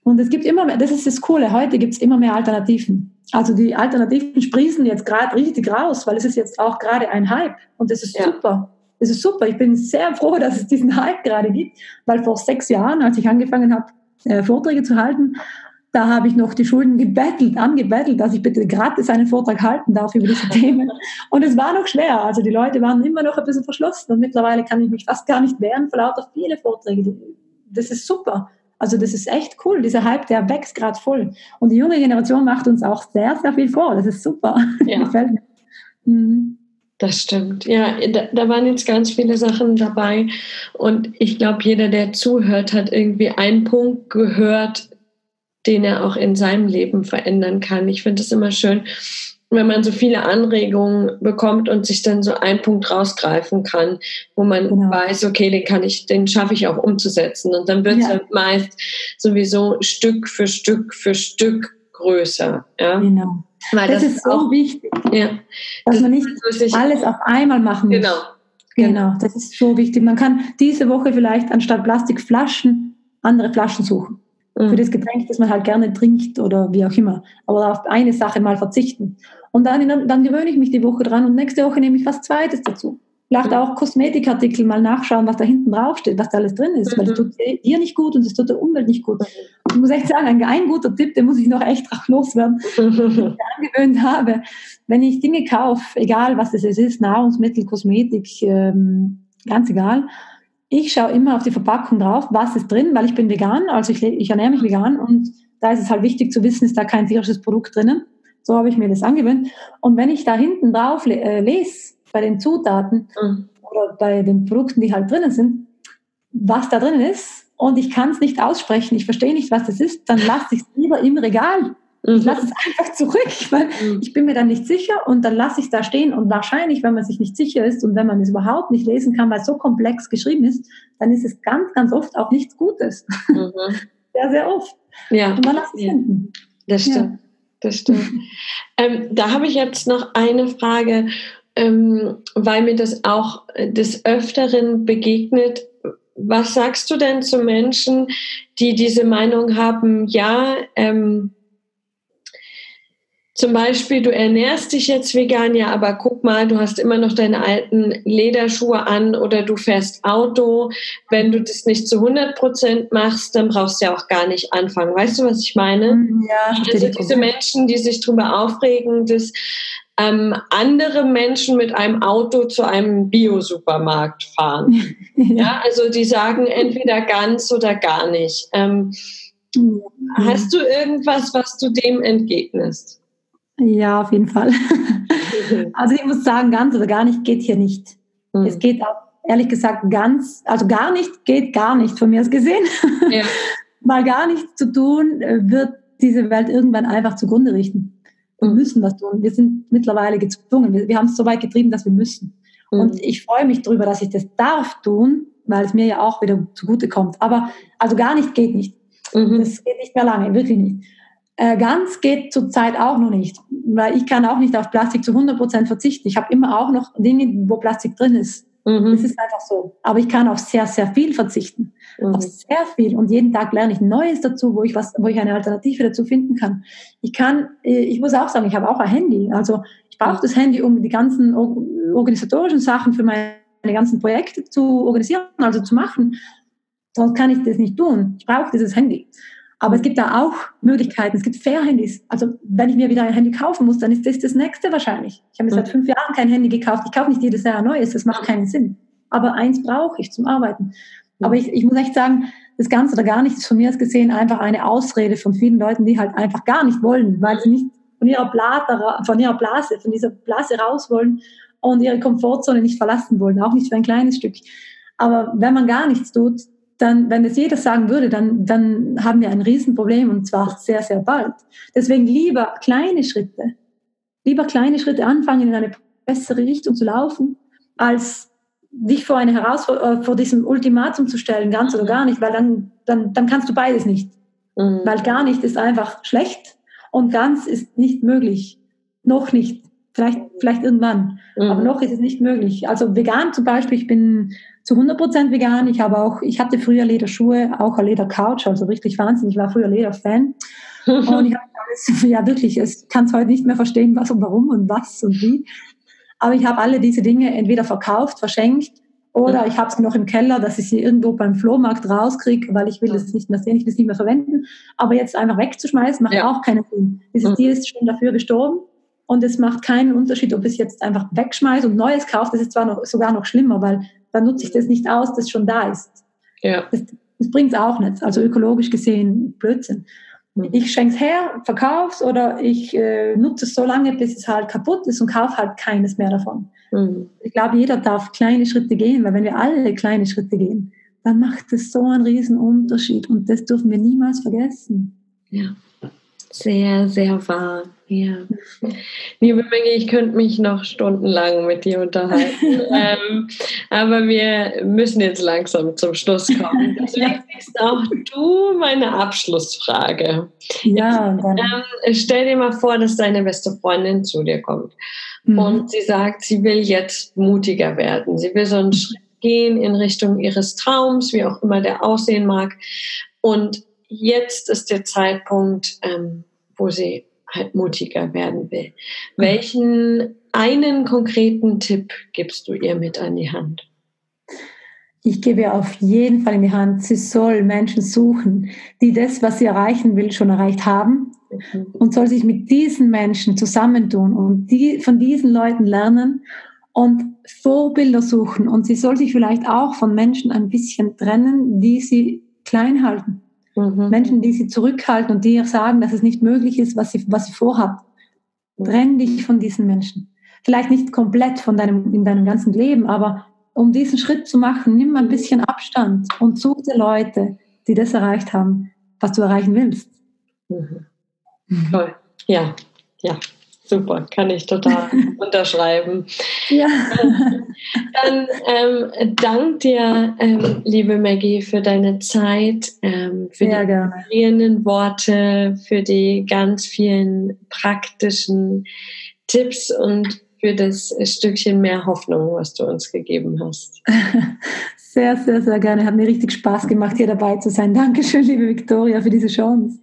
B: Und es gibt immer mehr, das ist das Coole, heute gibt es immer mehr Alternativen. Also die Alternativen sprießen jetzt gerade richtig raus, weil es ist jetzt auch gerade ein Hype und das ist ja. super. Das ist super. Ich bin sehr froh, dass es diesen Hype gerade gibt, weil vor sechs Jahren, als ich angefangen habe, äh, Vorträge zu halten, da habe ich noch die Schulden gebettelt, angebettelt, dass ich bitte gratis einen Vortrag halten darf über diese Themen. Und es war noch schwer. Also die Leute waren immer noch ein bisschen verschlossen und mittlerweile kann ich mich fast gar nicht wehren vor lauter viele Vorträge. Das ist super. Also das ist echt cool. Dieser Hype, der wächst gerade voll. Und die junge Generation macht uns auch sehr, sehr viel vor. Das ist super. Ja. Gefällt mir.
A: Mhm. Das stimmt. Ja, da, da, waren jetzt ganz viele Sachen dabei. Und ich glaube, jeder, der zuhört, hat irgendwie einen Punkt gehört, den er auch in seinem Leben verändern kann. Ich finde es immer schön, wenn man so viele Anregungen bekommt und sich dann so einen Punkt rausgreifen kann, wo man genau. weiß, okay, den kann ich, den schaffe ich auch umzusetzen. Und dann wird es ja. halt meist sowieso Stück für Stück für Stück größer. Ja?
B: Genau. Weil das, das ist so auch, wichtig, ja, dass das man nicht alles auf einmal machen muss. Genau. Genau, genau. das ist so wichtig. Man kann diese Woche vielleicht anstatt Plastikflaschen andere Flaschen suchen. Mhm. Für das Getränk, das man halt gerne trinkt oder wie auch immer. Aber auf eine Sache mal verzichten. Und dann, dann gewöhne ich mich die Woche dran und nächste Woche nehme ich was Zweites dazu. Vielleicht auch Kosmetikartikel mal nachschauen, was da hinten drauf steht, was da alles drin ist, mhm. weil es tut dir nicht gut und es tut der Umwelt nicht gut. Ich muss echt sagen, ein, ein guter Tipp, den muss ich noch echt drauf loswerden, den ich angewöhnt habe. Wenn ich Dinge kaufe, egal was es ist, Nahrungsmittel, Kosmetik, ähm, ganz egal, ich schaue immer auf die Verpackung drauf, was ist drin, weil ich bin vegan, also ich, ich ernähre mich vegan und da ist es halt wichtig zu wissen, ist da kein tierisches Produkt drinnen. So habe ich mir das angewöhnt. Und wenn ich da hinten drauf le äh, lese, bei den Zutaten mhm. oder bei den Produkten, die halt drinnen sind, was da drinnen ist und ich kann es nicht aussprechen, ich verstehe nicht, was das ist, dann lasse ich es lieber im Regal. Ich lasse es einfach zurück, weil mhm. ich bin mir dann nicht sicher und dann lasse ich es da stehen und wahrscheinlich, wenn man sich nicht sicher ist und wenn man es überhaupt nicht lesen kann, weil es so komplex geschrieben ist, dann ist es ganz, ganz oft auch nichts Gutes. Mhm. sehr, sehr oft.
A: Ja. Und lasse ich es ja. hinten. Das stimmt. Ja. Das stimmt. ähm, da habe ich jetzt noch eine Frage ähm, weil mir das auch des Öfteren begegnet. Was sagst du denn zu Menschen, die diese Meinung haben, ja, ähm, zum Beispiel, du ernährst dich jetzt vegan, ja, aber guck mal, du hast immer noch deine alten Lederschuhe an oder du fährst Auto. Wenn du das nicht zu 100 Prozent machst, dann brauchst du ja auch gar nicht anfangen. Weißt du, was ich meine?
B: Ja,
A: also diese Menschen, die sich darüber aufregen, dass ähm, andere Menschen mit einem Auto zu einem Bio-Supermarkt fahren. ja. also die sagen entweder ganz oder gar nicht. Ähm. Hast du irgendwas, was du dem entgegnest?
B: Ja, auf jeden Fall. also ich muss sagen, ganz oder gar nicht geht hier nicht. Mhm. Es geht auch, ehrlich gesagt, ganz, also gar nicht geht gar nicht, von mir aus gesehen. Ja. Mal gar nichts zu tun, äh, wird diese Welt irgendwann einfach zugrunde richten. Wir müssen was tun. Wir sind mittlerweile gezwungen. Wir, wir haben es so weit getrieben, dass wir müssen. Mhm. Und ich freue mich darüber, dass ich das darf tun, weil es mir ja auch wieder zugute kommt. Aber also gar nicht geht nicht. Mhm. Das geht nicht mehr lange, wirklich nicht. Äh, ganz geht zurzeit auch noch nicht, weil ich kann auch nicht auf Plastik zu 100 Prozent verzichten. Ich habe immer auch noch Dinge, wo Plastik drin ist. Mhm. Das ist einfach so. Aber ich kann auf sehr, sehr viel verzichten. Mhm. Auf sehr viel. Und jeden Tag lerne ich Neues dazu, wo ich was, wo ich eine Alternative dazu finden kann. Ich kann, äh, ich muss auch sagen, ich habe auch ein Handy. Also ich brauche das Handy, um die ganzen organisatorischen Sachen für meine ganzen Projekte zu organisieren, also zu machen. Sonst kann ich das nicht tun. Ich brauche dieses Handy. Aber es gibt da auch Möglichkeiten. Es gibt Fair-Handys. Also wenn ich mir wieder ein Handy kaufen muss, dann ist das das nächste wahrscheinlich. Ich habe mir seit fünf Jahren kein Handy gekauft. Ich kaufe nicht jedes Jahr ein neues. Das macht keinen Sinn. Aber eins brauche ich zum Arbeiten. Aber ich, ich muss echt sagen, das Ganze oder gar nicht ist von mir aus gesehen einfach eine Ausrede von vielen Leuten, die halt einfach gar nicht wollen, weil sie nicht von ihrer, Blase, von ihrer Blase, von dieser Blase raus wollen und ihre Komfortzone nicht verlassen wollen, auch nicht für ein kleines Stück. Aber wenn man gar nichts tut, dann, wenn es jeder sagen würde, dann, dann haben wir ein Riesenproblem und zwar sehr, sehr bald. Deswegen lieber kleine Schritte, lieber kleine Schritte anfangen, in eine bessere Richtung zu laufen, als dich vor eine Herausforderung, äh, vor diesem Ultimatum zu stellen, ganz oder gar nicht, weil dann, dann, dann kannst du beides nicht. Mhm. Weil gar nicht ist einfach schlecht und ganz ist nicht möglich. Noch nicht. Vielleicht, vielleicht irgendwann. Mhm. Aber noch ist es nicht möglich. Also vegan zum Beispiel, ich bin zu 100% vegan. Ich habe auch, ich hatte früher Lederschuhe, auch eine Ledercouch, also richtig wahnsinnig. Ich war früher Lederfan. und ich habe alles, ja wirklich, ich kann es heute nicht mehr verstehen, was und warum und was und wie. Aber ich habe alle diese Dinge entweder verkauft, verschenkt oder ich habe sie noch im Keller, dass ich sie irgendwo beim Flohmarkt rauskriege, weil ich will es nicht mehr sehen, ich will es nicht mehr verwenden. Aber jetzt einfach wegzuschmeißen, macht ja. auch keinen Sinn. Dieses mhm. Tier ist schon dafür gestorben und es macht keinen Unterschied, ob ich es jetzt einfach wegschmeiße und Neues kaufe. Das ist zwar noch, sogar noch schlimmer, weil dann nutze ich das nicht aus, das schon da ist. Ja. Das, das bringt es auch nicht. Also ökologisch gesehen Blödsinn. Mhm. Ich schenke es her, verkaufe es oder ich äh, nutze es so lange, bis es halt kaputt ist und kaufe halt keines mehr davon. Mhm. Ich glaube, jeder darf kleine Schritte gehen, weil wenn wir alle kleine Schritte gehen, dann macht es so einen riesen Unterschied und das dürfen wir niemals vergessen.
A: Ja. Sehr, sehr wahr. Ja. Liebe Menge, ich könnte mich noch stundenlang mit dir unterhalten, ähm, aber wir müssen jetzt langsam zum Schluss kommen. Deswegen ist auch du meine Abschlussfrage. Ja, ähm, stell dir mal vor, dass deine beste Freundin zu dir kommt mhm. und sie sagt, sie will jetzt mutiger werden. Sie will so einen Schritt gehen in Richtung ihres Traums, wie auch immer der aussehen mag. Und jetzt ist der Zeitpunkt, ähm, wo sie halt mutiger werden will. Welchen einen konkreten Tipp gibst du ihr mit an die Hand?
B: Ich gebe ihr auf jeden Fall in die Hand, sie soll Menschen suchen, die das, was sie erreichen will, schon erreicht haben mhm. und soll sich mit diesen Menschen zusammentun und die, von diesen Leuten lernen und Vorbilder suchen. Und sie soll sich vielleicht auch von Menschen ein bisschen trennen, die sie klein halten. Mhm. Menschen, die sie zurückhalten und die ihr sagen, dass es nicht möglich ist, was sie, was sie vorhat. Trenn dich von diesen Menschen. Vielleicht nicht komplett von deinem, in deinem ganzen Leben, aber um diesen Schritt zu machen, nimm ein bisschen Abstand und such dir Leute, die das erreicht haben, was du erreichen willst.
A: Mhm. Toll. Ja, ja, super, kann ich total unterschreiben. Ja. Dann ähm, dank dir, ähm, liebe Maggie, für deine Zeit, ähm, für Sehr die inspirierenden Worte, für die ganz vielen praktischen Tipps und für das Stückchen mehr Hoffnung, was du uns gegeben hast.
B: Sehr, sehr, sehr gerne. Hat mir richtig Spaß gemacht, hier dabei zu sein. Dankeschön, liebe Victoria, für diese Chance.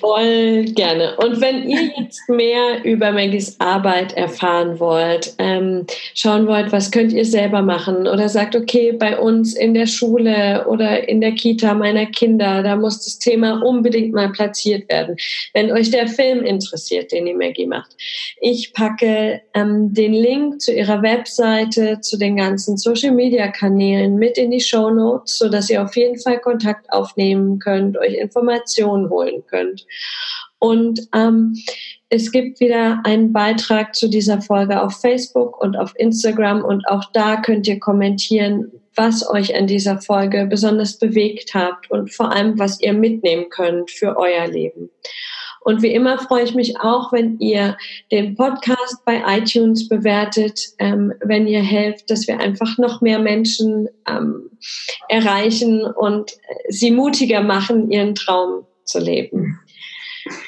A: Voll gerne. Und wenn ihr jetzt mehr über Maggies Arbeit erfahren wollt, ähm, schauen wollt, was könnt ihr selber machen oder sagt, okay, bei uns in der Schule oder in der Kita meiner Kinder, da muss das Thema unbedingt mal platziert werden. Wenn euch der Film interessiert, den die Maggie macht. Ich packe ähm, den Link zu ihrer Webseite, zu den ganzen Social Media Kanälen mit in die Show Notes, sodass ihr auf jeden Fall Kontakt aufnehmen könnt, euch Informationen holen holen könnt. Und ähm, es gibt wieder einen Beitrag zu dieser Folge auf Facebook und auf Instagram und auch da könnt ihr kommentieren, was euch an dieser Folge besonders bewegt habt und vor allem, was ihr mitnehmen könnt für euer Leben. Und wie immer freue ich mich auch, wenn ihr den Podcast bei iTunes bewertet, ähm, wenn ihr helft, dass wir einfach noch mehr Menschen ähm, erreichen und sie mutiger machen, ihren Traum zu leben.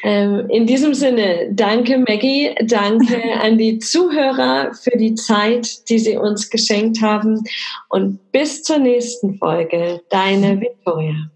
A: Ähm, in diesem Sinne, danke Maggie, danke an die Zuhörer für die Zeit, die sie uns geschenkt haben und bis zur nächsten Folge, deine Victoria.